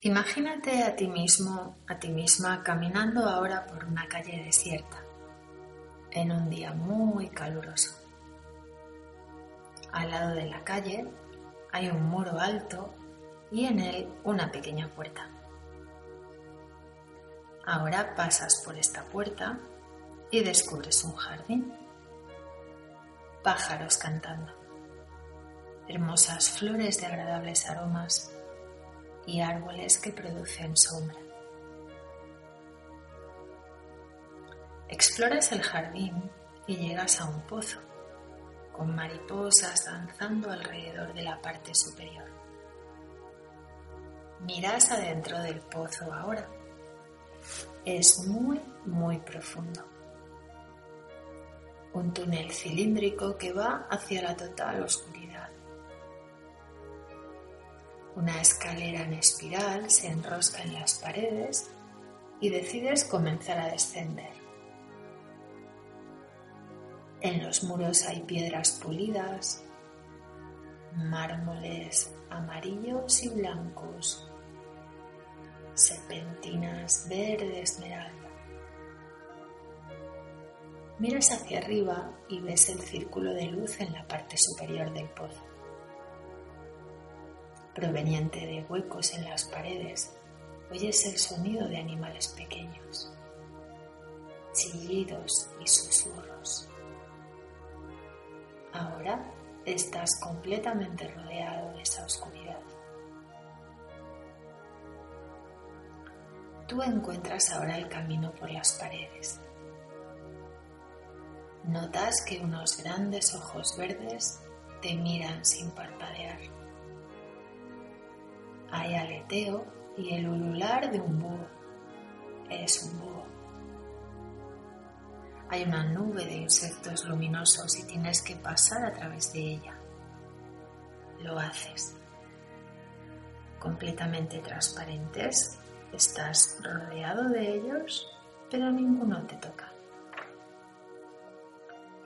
Imagínate a ti mismo, a ti misma, caminando ahora por una calle desierta, en un día muy caluroso. Al lado de la calle hay un muro alto y en él una pequeña puerta. Ahora pasas por esta puerta y descubres un jardín. Pájaros cantando. Hermosas flores de agradables aromas y árboles que producen sombra. Exploras el jardín y llegas a un pozo, con mariposas danzando alrededor de la parte superior. Miras adentro del pozo ahora. Es muy, muy profundo. Un túnel cilíndrico que va hacia la total oscuridad. Una escalera en espiral se enrosca en las paredes y decides comenzar a descender. En los muros hay piedras pulidas, mármoles amarillos y blancos, serpentinas verde esmeralda. Miras hacia arriba y ves el círculo de luz en la parte superior del pozo. Proveniente de huecos en las paredes, oyes el sonido de animales pequeños, chillidos y susurros. Ahora estás completamente rodeado de esa oscuridad. Tú encuentras ahora el camino por las paredes. Notas que unos grandes ojos verdes te miran sin parpadear. Hay aleteo y el ulular de un búho. Es un búho. Hay una nube de insectos luminosos y tienes que pasar a través de ella. Lo haces. Completamente transparentes, estás rodeado de ellos, pero ninguno te toca.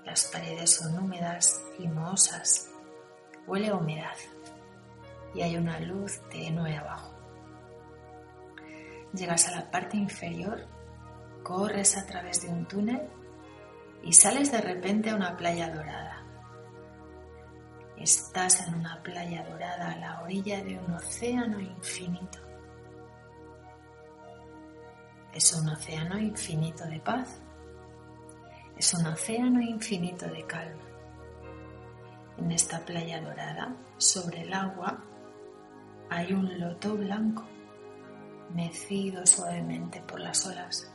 Las paredes son húmedas y mohosas. Huele a humedad y hay una luz tenue abajo. Llegas a la parte inferior, corres a través de un túnel y sales de repente a una playa dorada. Estás en una playa dorada a la orilla de un océano infinito. Es un océano infinito de paz. Es un océano infinito de calma. En esta playa dorada, sobre el agua, hay un loto blanco, mecido suavemente por las olas.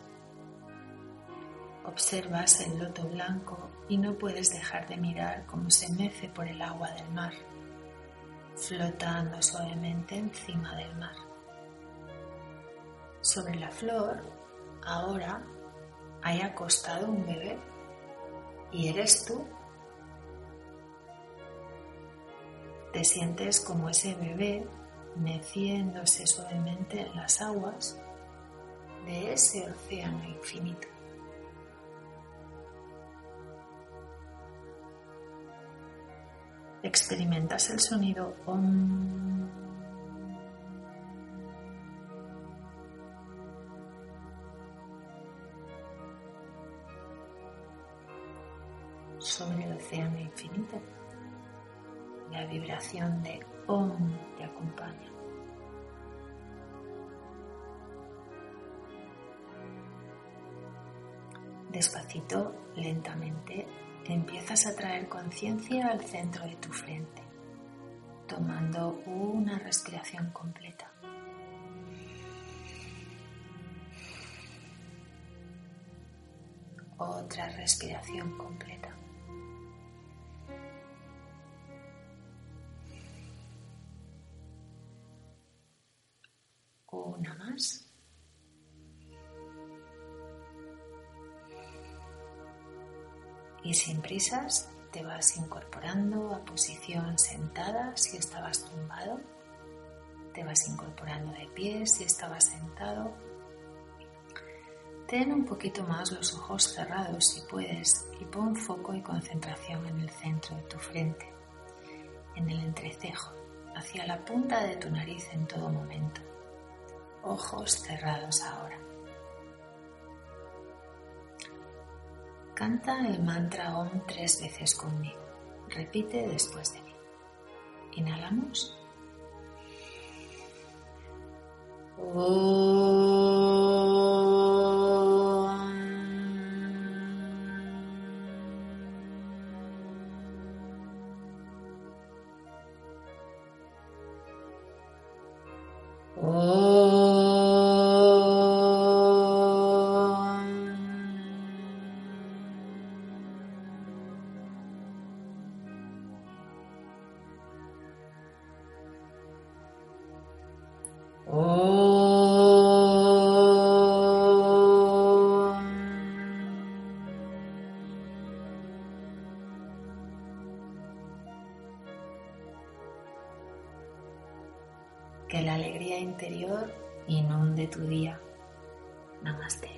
Observas el loto blanco y no puedes dejar de mirar cómo se mece por el agua del mar, flotando suavemente encima del mar. Sobre la flor, ahora hay acostado un bebé y eres tú. Te sientes como ese bebé meciéndose suavemente en las aguas de ese océano infinito. experimentas el sonido om. sobre el océano infinito. La vibración de om te acompaña. Despacito, lentamente, empiezas a traer conciencia al centro de tu frente, tomando una respiración completa. Otra respiración completa. Una más. Y sin prisas te vas incorporando a posición sentada si estabas tumbado. Te vas incorporando de pie si estabas sentado. Ten un poquito más los ojos cerrados si puedes y pon foco y concentración en el centro de tu frente, en el entrecejo, hacia la punta de tu nariz en todo momento. Ojos cerrados ahora. Canta el mantra OM tres veces conmigo. Repite después de mí. Inhalamos. Que la alegría interior inunde tu día. Namaste.